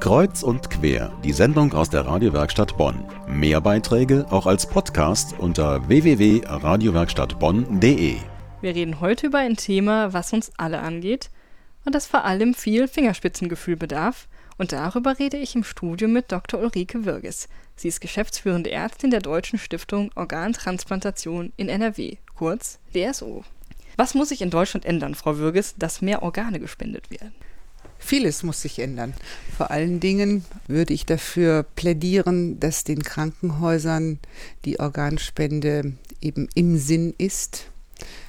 Kreuz und quer, die Sendung aus der Radiowerkstatt Bonn. Mehr Beiträge auch als Podcast unter www.radiowerkstattbonn.de. Wir reden heute über ein Thema, was uns alle angeht und das vor allem viel Fingerspitzengefühl bedarf. Und darüber rede ich im Studio mit Dr. Ulrike Wirges. Sie ist geschäftsführende Ärztin der Deutschen Stiftung Organtransplantation in NRW, kurz DSO. Was muss sich in Deutschland ändern, Frau Wirges, dass mehr Organe gespendet werden? Vieles muss sich ändern. Vor allen Dingen würde ich dafür plädieren, dass den Krankenhäusern die Organspende eben im Sinn ist.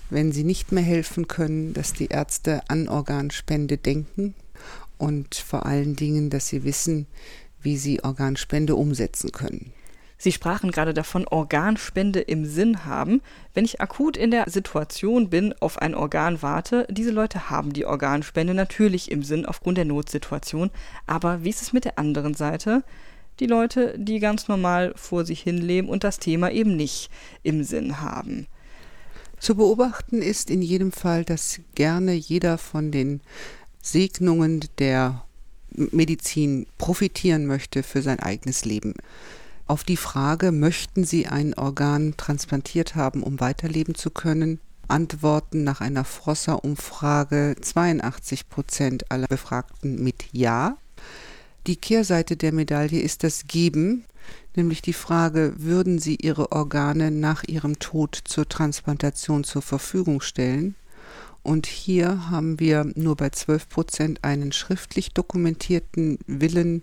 Wenn sie nicht mehr helfen können, dass die Ärzte an Organspende denken und vor allen Dingen, dass sie wissen, wie sie Organspende umsetzen können. Sie sprachen gerade davon, Organspende im Sinn haben. Wenn ich akut in der Situation bin, auf ein Organ warte, diese Leute haben die Organspende natürlich im Sinn aufgrund der Notsituation. Aber wie ist es mit der anderen Seite? Die Leute, die ganz normal vor sich hin leben und das Thema eben nicht im Sinn haben. Zu beobachten ist in jedem Fall, dass gerne jeder von den Segnungen der Medizin profitieren möchte für sein eigenes Leben. Auf die Frage, möchten Sie ein Organ transplantiert haben, um weiterleben zu können, antworten nach einer Frosser-Umfrage 82 Prozent aller Befragten mit Ja. Die Kehrseite der Medaille ist das Geben, nämlich die Frage, würden Sie Ihre Organe nach Ihrem Tod zur Transplantation zur Verfügung stellen? Und hier haben wir nur bei 12 Prozent einen schriftlich dokumentierten Willen,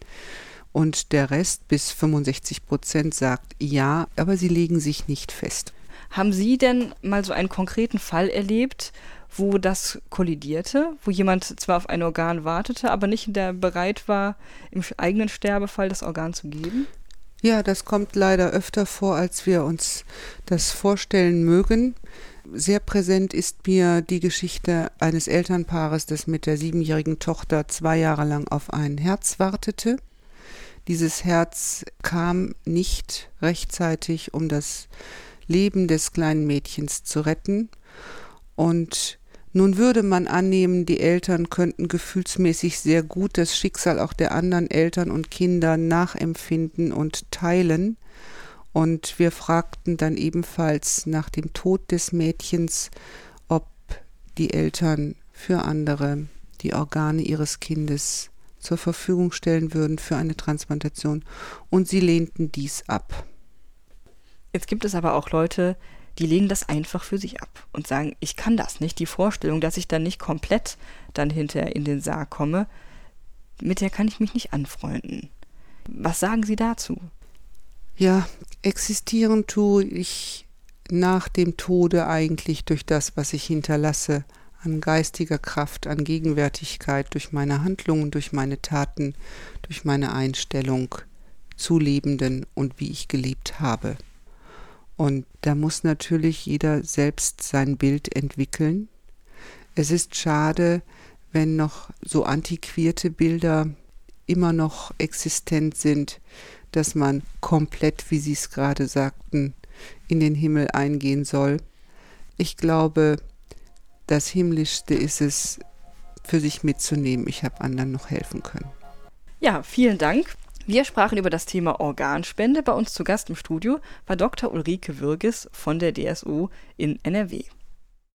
und der Rest bis 65 Prozent sagt ja, aber sie legen sich nicht fest. Haben Sie denn mal so einen konkreten Fall erlebt, wo das kollidierte, wo jemand zwar auf ein Organ wartete, aber nicht bereit war, im eigenen Sterbefall das Organ zu geben? Ja, das kommt leider öfter vor, als wir uns das vorstellen mögen. Sehr präsent ist mir die Geschichte eines Elternpaares, das mit der siebenjährigen Tochter zwei Jahre lang auf ein Herz wartete. Dieses Herz kam nicht rechtzeitig, um das Leben des kleinen Mädchens zu retten. Und nun würde man annehmen, die Eltern könnten gefühlsmäßig sehr gut das Schicksal auch der anderen Eltern und Kinder nachempfinden und teilen. Und wir fragten dann ebenfalls nach dem Tod des Mädchens, ob die Eltern für andere die Organe ihres Kindes zur Verfügung stellen würden für eine Transplantation und sie lehnten dies ab. Jetzt gibt es aber auch Leute, die lehnen das einfach für sich ab und sagen, ich kann das nicht. Die Vorstellung, dass ich dann nicht komplett dann hinterher in den Sarg komme, mit der kann ich mich nicht anfreunden. Was sagen Sie dazu? Ja, existieren tue ich nach dem Tode eigentlich durch das, was ich hinterlasse an geistiger Kraft, an Gegenwärtigkeit durch meine Handlungen, durch meine Taten, durch meine Einstellung zu Lebenden und wie ich gelebt habe. Und da muss natürlich jeder selbst sein Bild entwickeln. Es ist schade, wenn noch so antiquierte Bilder immer noch existent sind, dass man komplett, wie Sie es gerade sagten, in den Himmel eingehen soll. Ich glaube, das Himmlischste ist es, für sich mitzunehmen. Ich habe anderen noch helfen können. Ja, vielen Dank. Wir sprachen über das Thema Organspende. Bei uns zu Gast im Studio war Dr. Ulrike Würges von der DSU in NRW.